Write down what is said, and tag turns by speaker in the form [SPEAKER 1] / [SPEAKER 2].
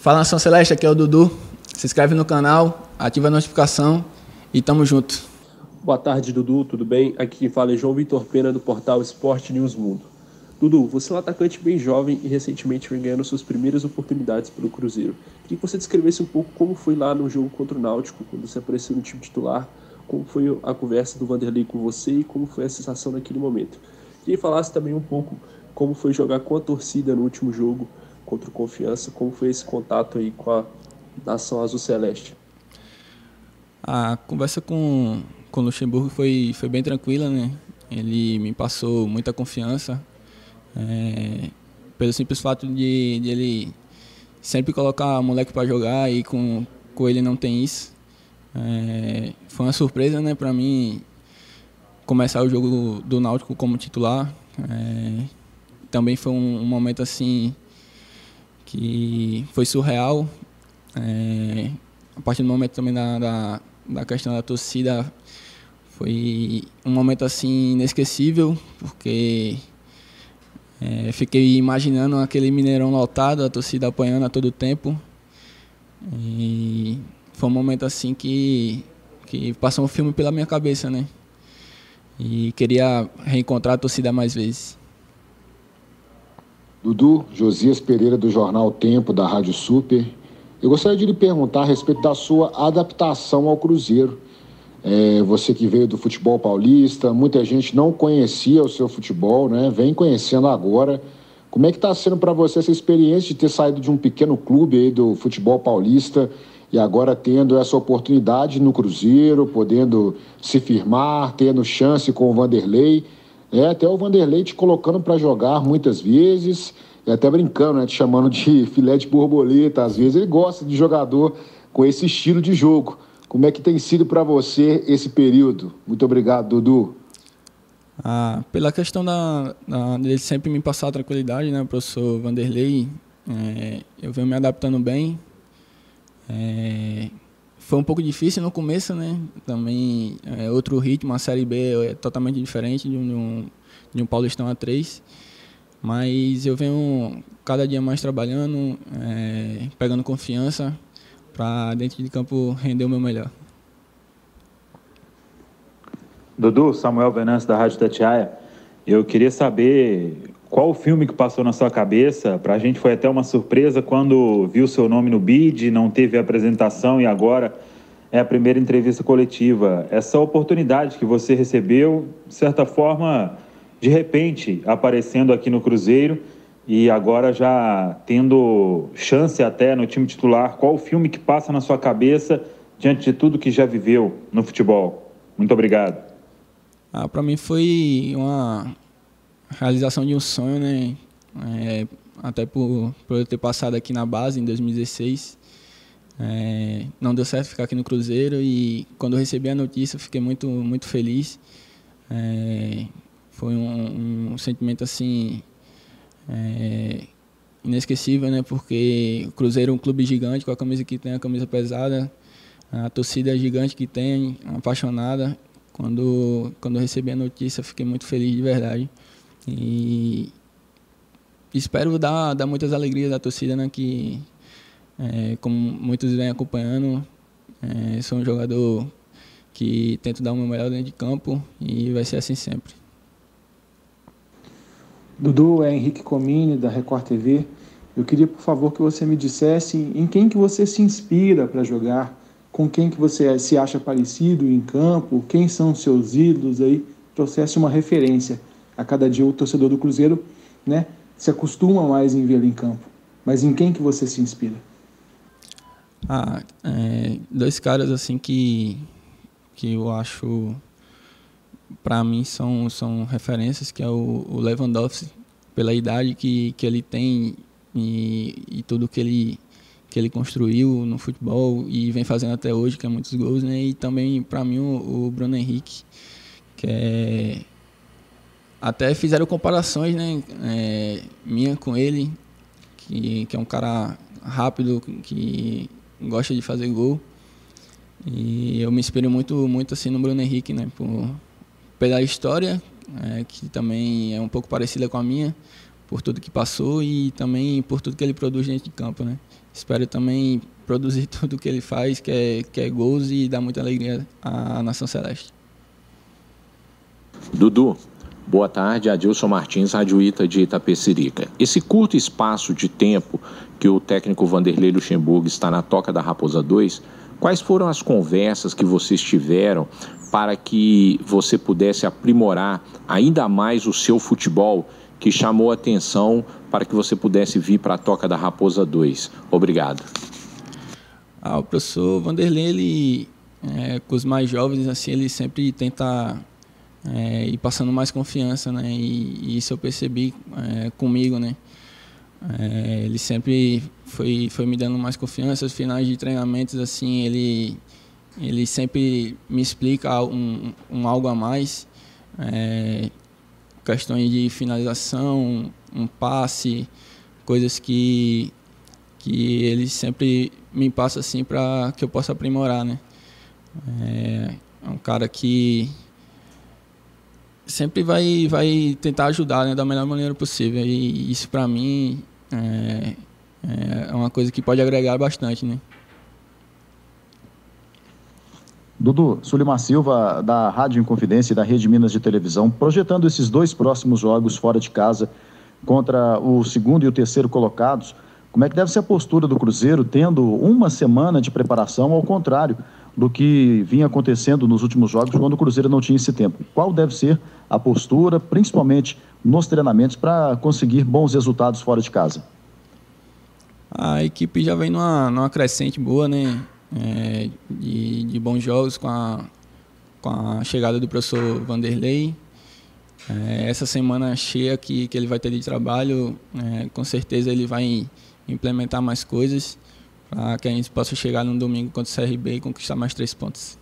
[SPEAKER 1] Fala Nação Celeste, aqui é o Dudu. Se inscreve no canal, ativa a notificação e tamo junto.
[SPEAKER 2] Boa tarde, Dudu, tudo bem? Aqui quem fala é João Vitor Pena do portal Esporte News Mundo. Dudu, você é um atacante bem jovem e recentemente vem ganhando suas primeiras oportunidades pelo Cruzeiro. Queria que você descrevesse um pouco como foi lá no jogo contra o Náutico, quando você apareceu no time titular, como foi a conversa do Vanderlei com você e como foi a sensação naquele momento. Queria que falasse também um pouco como foi jogar com a torcida no último jogo contra o Confiança, como foi esse contato aí com a nação azul celeste.
[SPEAKER 1] A conversa com com o Luxemburgo foi, foi bem tranquila, né? Ele me passou muita confiança, é, pelo simples fato de, de, ele sempre colocar moleque para jogar e com, com ele não tem isso. É, foi uma surpresa, né, para mim começar o jogo do Náutico como titular. É, também foi um, um, momento assim que foi surreal. É, a partir do momento também da, da, da questão da torcida foi um momento assim inesquecível, porque é, fiquei imaginando aquele Mineirão lotado, a torcida apanhando a todo tempo. E foi um momento assim que, que passou um filme pela minha cabeça, né? E queria reencontrar a torcida mais vezes.
[SPEAKER 3] Dudu, Josias Pereira do jornal Tempo, da Rádio Super. Eu gostaria de lhe perguntar a respeito da sua adaptação ao Cruzeiro. É, você que veio do futebol paulista, muita gente não conhecia o seu futebol, né? Vem conhecendo agora. Como é que está sendo para você essa experiência de ter saído de um pequeno clube aí do futebol paulista e agora tendo essa oportunidade no Cruzeiro, podendo se firmar, tendo chance com o Vanderlei, é, até o Vanderlei te colocando para jogar muitas vezes, e até brincando, né, te chamando de filé de borboleta, às vezes ele gosta de jogador com esse estilo de jogo. Como é que tem sido para você esse período? Muito obrigado, Dudu.
[SPEAKER 1] Ah, pela questão da, da, dele sempre me passar tranquilidade, né, professor Vanderlei, é, eu venho me adaptando bem. É, foi um pouco difícil no começo, né? Também é outro ritmo, a Série B é totalmente diferente de um, de um Paulistão A3. Mas eu venho cada dia mais trabalhando, é, pegando confiança para dentro de campo render o meu melhor.
[SPEAKER 4] Dudu, Samuel Venâncio da Rádio Tatiaia, eu queria saber qual o filme que passou na sua cabeça. Para a gente foi até uma surpresa quando viu seu nome no BID, não teve apresentação e agora é a primeira entrevista coletiva. Essa oportunidade que você recebeu, de certa forma, de repente, aparecendo aqui no Cruzeiro e agora já tendo chance até no time titular, qual o filme que passa na sua cabeça diante de tudo que já viveu no futebol? Muito obrigado.
[SPEAKER 1] Ah, para mim foi uma realização de um sonho, né? É, até por, por eu ter passado aqui na base em 2016. É, não deu certo ficar aqui no Cruzeiro e quando eu recebi a notícia fiquei muito muito feliz. É, foi um, um sentimento assim é, inesquecível, né? Porque o Cruzeiro é um clube gigante, com a camisa que tem, a camisa pesada, a torcida gigante que tem, apaixonada. Quando, quando eu recebi a notícia, fiquei muito feliz de verdade. E espero dar, dar muitas alegrias à torcida, né? Que, é, como muitos vêm acompanhando, é, sou um jogador que tento dar o meu melhor dentro de campo e vai ser assim sempre.
[SPEAKER 5] Dudu, é Henrique Comini, da Record TV. Eu queria, por favor, que você me dissesse em quem que você se inspira para jogar, com quem que você se acha parecido em campo, quem são seus ídolos aí, trouxesse uma referência. A cada dia o torcedor do Cruzeiro né, se acostuma mais em vê-lo em campo. Mas em quem que você se inspira?
[SPEAKER 1] Ah, é, dois caras assim que, que eu acho para mim são, são referências, que é o, o Lewandowski, pela idade que, que ele tem e, e tudo que ele, que ele construiu no futebol e vem fazendo até hoje, que é muitos gols, né? E também, para mim, o, o, Bruno Henrique, que é... Até fizeram comparações, né? É, minha com ele, que, que é um cara rápido, que gosta de fazer gol. E eu me inspiro muito, muito assim no Bruno Henrique, né? Por, pela história, é, que também é um pouco parecida com a minha, por tudo que passou e também por tudo que ele produz dentro de campo, né? Espero também produzir tudo que ele faz, que é, que é gols e dar muita alegria à Nação Celeste.
[SPEAKER 6] Dudu, boa tarde. Adilson Martins, radioíta de Itapecerica. Esse curto espaço de tempo que o técnico Vanderlei Luxemburgo está na Toca da Raposa 2, quais foram as conversas que vocês tiveram para que você pudesse aprimorar ainda mais o seu futebol que chamou atenção para que você pudesse vir para a Toca da Raposa 2? Obrigado.
[SPEAKER 1] Ah, o professor Vanderlei, ele, é, com os mais jovens, assim, ele sempre tenta é, ir passando mais confiança, né? E, e isso eu percebi é, comigo, né? É, ele sempre foi, foi me dando mais confiança. Os finais de treinamentos, assim, ele, ele sempre me explica um, um algo a mais. É, questões de finalização, um passe, coisas que, que ele sempre me passa assim para que eu possa aprimorar, né? É, é, um cara que sempre vai vai tentar ajudar, né, da melhor maneira possível. E isso para mim é, é uma coisa que pode agregar bastante, né?
[SPEAKER 7] Dudu, Sulimar Silva, da Rádio Inconfidência e da Rede Minas de Televisão, projetando esses dois próximos jogos fora de casa contra o segundo e o terceiro colocados, como é que deve ser a postura do Cruzeiro tendo uma semana de preparação, ao contrário do que vinha acontecendo nos últimos jogos, quando o Cruzeiro não tinha esse tempo? Qual deve ser a postura, principalmente nos treinamentos, para conseguir bons resultados fora de casa?
[SPEAKER 1] A equipe já vem numa, numa crescente boa, né? é, de, de, bons jogos com a, com a chegada do professor Vanderlei. É, essa semana cheia que, que ele vai ter de trabalho, é, com certeza ele vai implementar mais coisas para que a gente possa chegar no domingo contra o CRB e conquistar mais três pontos.